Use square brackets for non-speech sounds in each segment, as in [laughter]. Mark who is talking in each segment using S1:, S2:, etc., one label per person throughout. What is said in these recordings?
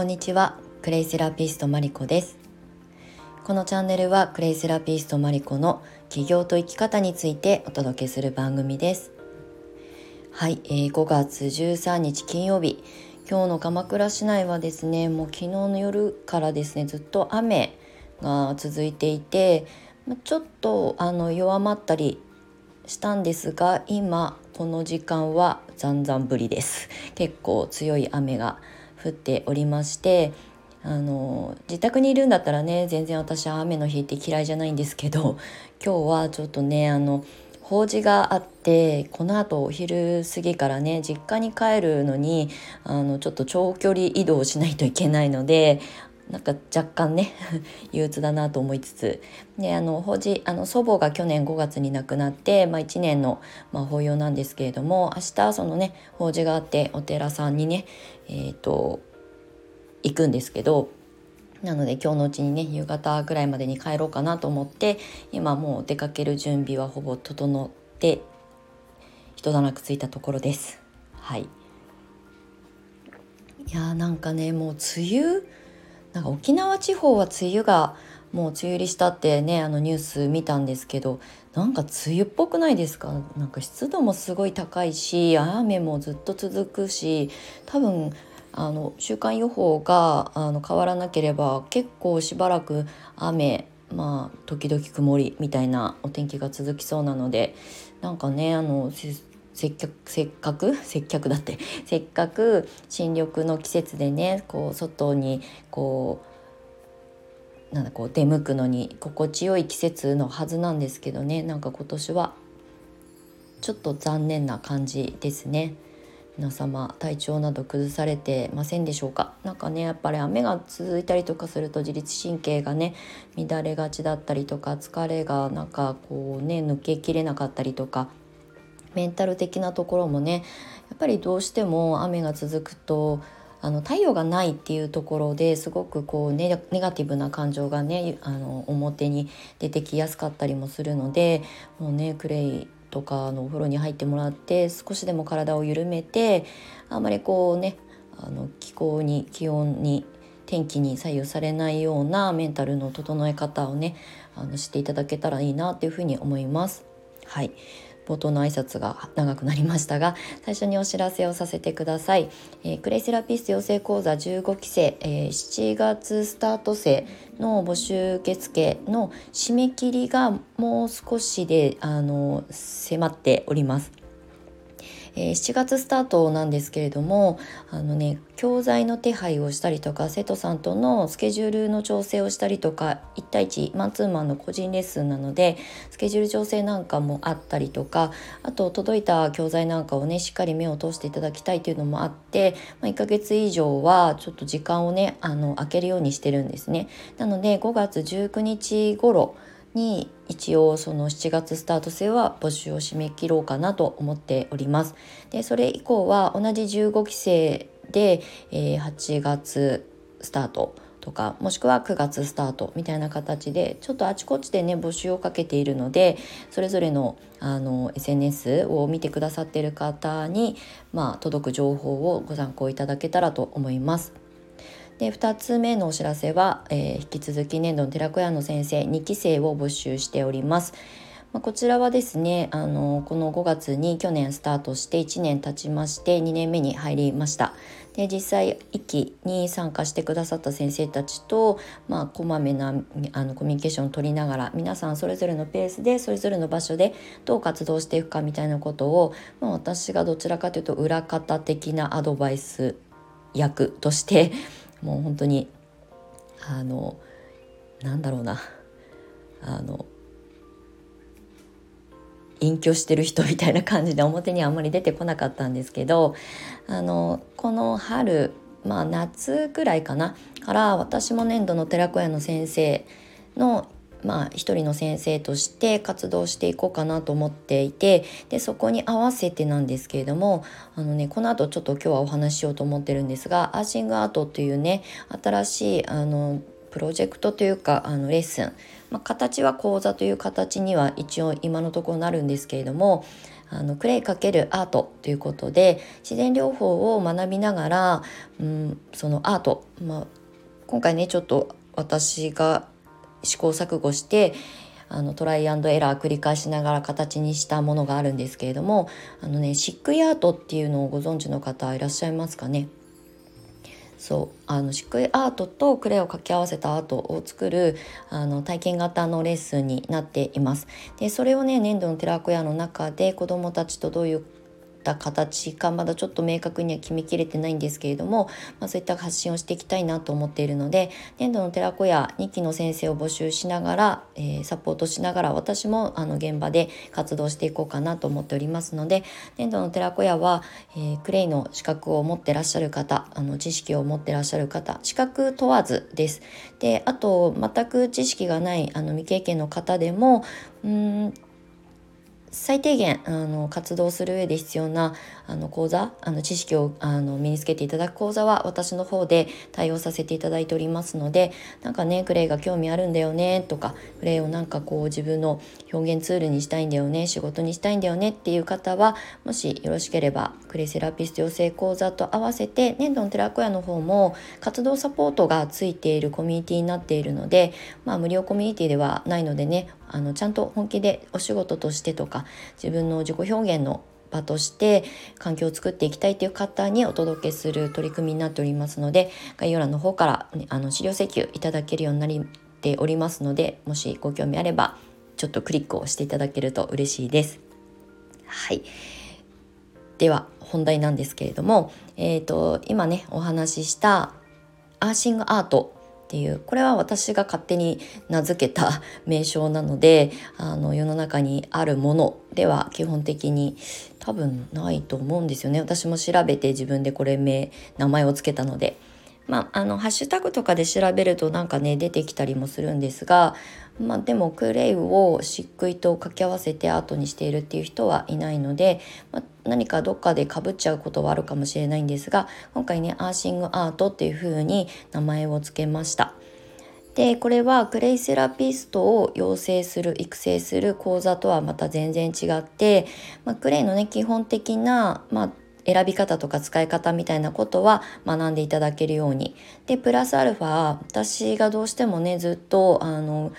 S1: こんにちは。クレイセラピストマリコです。このチャンネルはクレイセラピストマリコの起業と生き方についてお届けする番組です。はい、えー、5月13日金曜日。今日の鎌倉市内はですねもう昨日の夜からですねずっと雨が続いていてちょっとあの弱まったりしたんですが今この時間はざんざん降りです。結構強い雨が降っておりましてあの自宅にいるんだったらね全然私は雨の日って嫌いじゃないんですけど [laughs] 今日はちょっとねあの法事があってこのあとお昼過ぎからね実家に帰るのにあのちょっと長距離移動しないといけないのでなんか若干ね [laughs] 憂鬱だなと思いつつであの法事あの祖母が去年5月に亡くなって、まあ、1年の、まあ、法要なんですけれども明日そのね法事があってお寺さんにねえっ、ー、と行くんですけどなので今日のうちにね夕方ぐらいまでに帰ろうかなと思って今もう出かける準備はほぼ整って人だなくついたところです。はいいやーなんかねもう梅雨なんか沖縄地方は梅雨がもう梅雨入りしたってねあのニュース見たんですけどなんか梅雨っぽくないですか？なんか湿度もすごい高いし雨もずっと続くし多分あの週間予報があの変わらなければ結構しばらく雨まあ時々曇りみたいなお天気が続きそうなのでなんかねあの接客せっかく接客だって。せっかく新緑の季節でねこう外にこうなんだこう出向くのに心地よい季節のはずなんですけどね。なんか今年はちょっと残念な感じですね。皆様体調など崩されてませんでしょうか？何かねやっぱり雨が続いたりとかすると自律神経がね乱れがちだったりとか疲れがなんかこうね抜けきれなかったりとかメンタル的なところもねやっぱりどうしても雨が続くとあの太陽がないっていうところですごくこうネガティブな感情がねあの表に出てきやすかったりもするのでもうねクレイとかのお風呂に入ってもらって少しでも体を緩めてあんまりこうねあの気候に気温に天気に左右されないようなメンタルの整え方をねあのしていただけたらいいなっていうふうに思います。はい冒頭の挨拶が長くなりましたが最初にお知らせをさせてください、えー、クレイセラピスト養成講座15期生、えー、7月スタート生の募集受付の締め切りがもう少しであの迫っております。えー、7月スタートなんですけれどもあのね教材の手配をしたりとか生徒さんとのスケジュールの調整をしたりとか1対1マンツーマンの個人レッスンなのでスケジュール調整なんかもあったりとかあと届いた教材なんかをねしっかり目を通していただきたいというのもあって、まあ、1ヶ月以上はちょっと時間をねあの空けるようにしてるんですね。なので5月19日頃に一応その7月スタート生は募集を締め切ろうかなと思っております。でそれ以降は同じ15期生で、え、8月スタートとかもしくは9月スタートみたいな形でちょっとあちこちでね募集をかけているのでそれぞれのあの SNS を見てくださっている方に、まあ、届く情報をご参考いただけたらと思います。で2つ目のお知らせは、えー、引き続き年度の寺子屋の先生2期生を募集しております。まあ、こちらはですねあのこの5月に去年スタートして1年経ちまして2年目に入りました。で実際1期に参加してくださった先生たちと、まあ、こまめなあのコミュニケーションを取りながら皆さんそれぞれのペースでそれぞれの場所でどう活動していくかみたいなことを、まあ、私がどちらかというと裏方的なアドバイス役としてもう本当にあのなんだろうな。あの隠居してる人みたいな感じで表にあんまり出てこなかったんですけどあのこの春まあ夏くらいかなから私も年度の寺子屋の先生のまあ、一人の先生として活動していこうかなと思っていてでそこに合わせてなんですけれどもあの、ね、この後ちょっと今日はお話ししようと思ってるんですがアーシングアートというね新しいあのプロジェクトというかあのレッスン、まあ、形は講座という形には一応今のところなるんですけれどもあのクレイ×アートということで自然療法を学びながら、うん、そのアート、まあ、今回ねちょっと私が試行錯誤してあのトライアンドエラー繰り返しながら形にしたものがあるんですけれどもあのねシックイアートっていうのをご存知の方いらっしゃいますかね？そうあの漆喰アートとクレイを掛け合わせたアートを作るあの体験型のレッスンになっています。でそれをね粘土の寺子屋の中で子どもたちとどういうった形かまだちょっと明確には決めきれてないんですけれども、まあ、そういった発信をしていきたいなと思っているので粘土の寺子屋2期の先生を募集しながら、えー、サポートしながら私もあの現場で活動していこうかなと思っておりますので粘土の寺子屋は、えー、クレイの資格を持ってらっしゃる方あの知識を持ってらっしゃる方資格問わずです。であと全く知識がないあの未経験の方でもうん最低限あの活動する上で必要なあの講座あの知識をあの身につけていただく講座は私の方で対応させていただいておりますのでなんかねクレイが興味あるんだよねとかクレイをなんかこう自分の表現ツールにしたいんだよね仕事にしたいんだよねっていう方はもしよろしければクレイセラピスト養成講座と合わせて粘土の寺子屋の方も活動サポートがついているコミュニティになっているのでまあ無料コミュニティではないのでねあのちゃんと本気でお仕事としてとか自分の自己表現の場として環境を作っていきたいという方にお届けする取り組みになっておりますので概要欄の方から、ね、あの資料請求いただけるようになっておりますのでもしご興味あればちょっとクリックをしていただけると嬉しいです。はいでは本題なんですけれども、えーと今ねお話ししたアーシングアートっていうこれは私が勝手に名付けた [laughs] 名称なのであの世の中にあるものでは基本的に多分ないと思うんですよね。私も調べて自分でこれ名名前を付けたので。まあ、あのハッシュタグとかで調べるとなんかね出てきたりもするんですが、まあ、でもクレイを漆喰と掛け合わせてアートにしているっていう人はいないので、まあ、何かどっかでかぶっちゃうことはあるかもしれないんですが今回ねアーシングアートっていう風に名前を付けました。でこれはクレイセラピストを養成する育成する講座とはまた全然違って、まあ、クレイのね基本的な、まあ、選び方とか使い方みたいなことは学んでいただけるようにでプラスアルファ私がどうしてもねずっとあの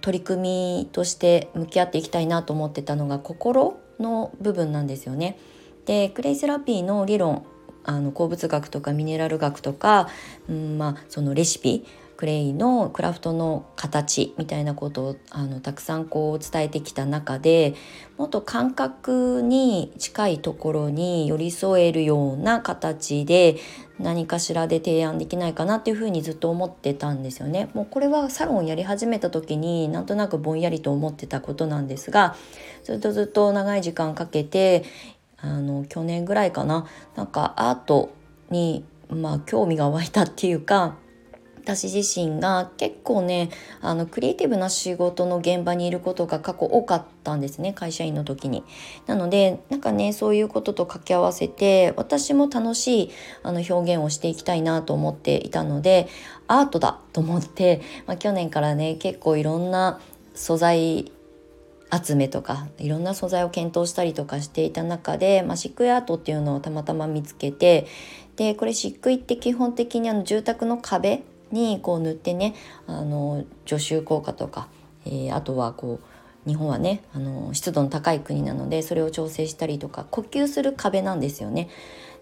S1: 取り組みとして向き合っていきたいなと思ってたのが心の部分なんですよね。でクレイセラピーの理論あの鉱物学とかミネラル学とか、うんまあ、そのレシピクレイのクラフトの形みたいなことをあのたくさんこう伝えてきた中でもっと感覚に近いところに寄り添えるような形で何かしらで提案できないかなっていうふうにずっと思ってたんですよね。もうこれはサロンやり始めた時になんとなくぼんやりと思ってたことなんですがずっとずっと長い時間かけてあの去年ぐらいかななんかアートにまあ興味が湧いたっていうか私自身が結構ねあのクリエイティブな仕事の現場にいることが過去多かったんですね会社員の時に。なのでなんかねそういうことと掛け合わせて私も楽しいあの表現をしていきたいなと思っていたのでアートだと思って、まあ、去年からね結構いろんな素材集めとかいろんな素材を検討したりとかしていた中で、まあ、漆喰アートっていうのをたまたま見つけてでこれ漆喰って基本的にあの住宅の壁にこう塗ってねあの除臭効果とか、えー、あとはこう日本はねあの湿度の高い国なのでそれを調整したりとか呼吸する壁なんですよね。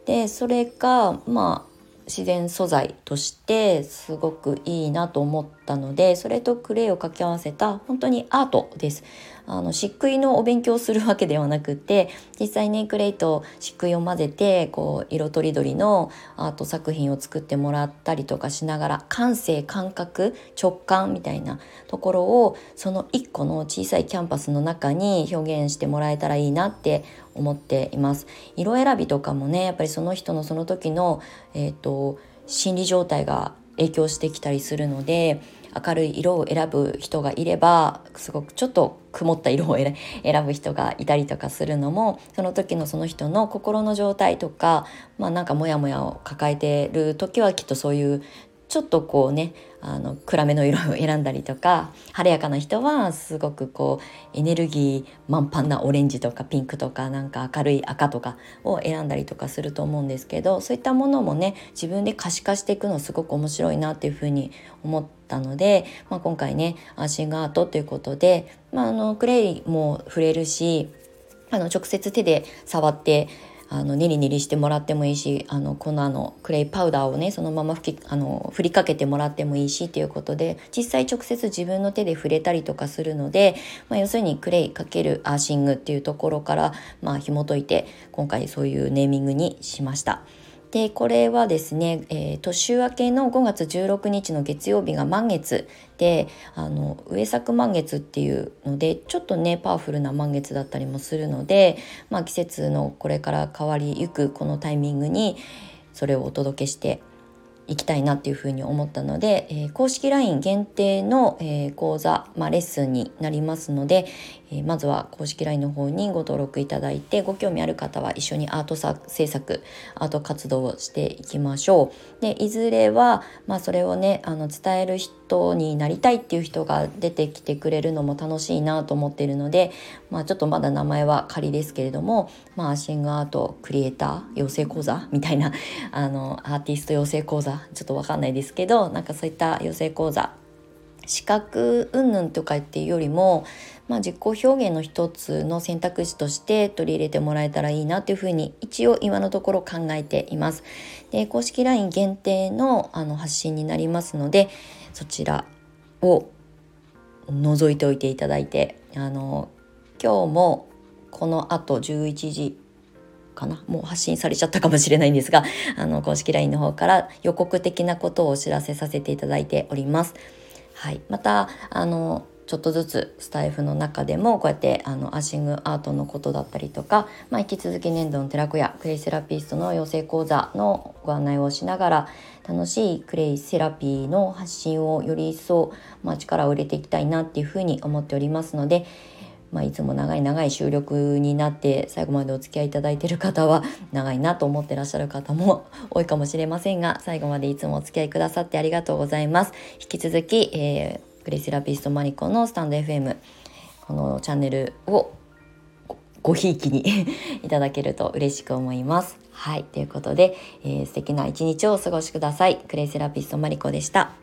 S1: でそれがまあ自然素材としてすごくいいなと思ったのでそれとクレイを掛け合わせた本当にアートですあの漆喰のお勉強するわけではなくて実際ねクレイと漆喰を混ぜてこう色とりどりのアート作品を作ってもらったりとかしながら感性感覚直感みたいなところをその1個の小さいキャンパスの中に表現してもらえたらいいなって思っています。色選びとかもねやっぱりその人のその時の、えーと心理状態が影響してきたりするので明るい色を選ぶ人がいればすごくちょっと曇った色を [laughs] 選ぶ人がいたりとかするのもその時のその人の心の状態とかまあなんかモヤモヤを抱えてる時はきっとそういうちょっとこうねあの暗めの色を選んだりとか晴れやかな人はすごくこうエネルギー満帆なオレンジとかピンクとかなんか明るい赤とかを選んだりとかすると思うんですけどそういったものもね自分で可視化していくのすごく面白いなっていうふうに思ったので、まあ、今回ねアーシングアートということで、まあ、あのクレイも触れるしあの直接手で触ってあのニリニリしてもらってもいいしあの粉のクレイパウダーをねそのまま吹きあの振りかけてもらってもいいしということで実際直接自分の手で触れたりとかするので、まあ、要するにクレイかけるアーシングっていうところから、まあ、紐解いて今回そういうネーミングにしました。でこれはですね、えー、年明けの5月16日の月曜日が満月であの上作満月っていうのでちょっとねパワフルな満月だったりもするので、まあ、季節のこれから変わりゆくこのタイミングにそれをお届けしていきたいなっていうふうに思ったので、えー、公式 LINE 限定の、えー、講座、まあ、レッスンになりますので、えー、まずは公式 LINE の方にご登録いただいてご興味ある方は一緒にアート制作アート活動をしていきましょう。でいずれは、まあ、それをねあの伝える人になりたいっていう人が出てきてくれるのも楽しいなと思っているので、まあ、ちょっとまだ名前は仮ですけれども、まあ、シングアートクリエイター養成講座みたいなあのアーティスト養成講座ちょっとわかんないですけどなんかそういった養成講座資格云々とかっていうよりも、まあ、自己表現の一つの選択肢として取り入れてもらえたらいいなというふうに一応今のところ考えています。で公式 LINE 限定のあの発信になりますのでそちらを覗いておいていただいてあの今日もこのあと11時かな？もう発信されちゃったかもしれないんですが [laughs] あの公式 LINE の方から予告的なことをお知らせさせていただいております。はい、またあのちょっとずつスタイフの中でもこうやってあのアーシングアートのことだったりとか、まあ、引き続き年度の寺子屋クレイセラピストの養成講座のご案内をしながら楽しいクレイセラピーの発信をより一層、まあ、力を入れていきたいなっていうふうに思っておりますので、まあ、いつも長い長い収録になって最後までお付き合いいただいている方は [laughs] 長いなと思ってらっしゃる方も [laughs] 多いかもしれませんが最後までいつもお付き合いくださってありがとうございます。引き続き、えー、グレイセラピストマリコのスタンド FM このチャンネルをごひいきに [laughs] いただけると嬉しく思います。はい。ということで、えー、素敵な一日をお過ごしください。クレイセラピストマリコでした。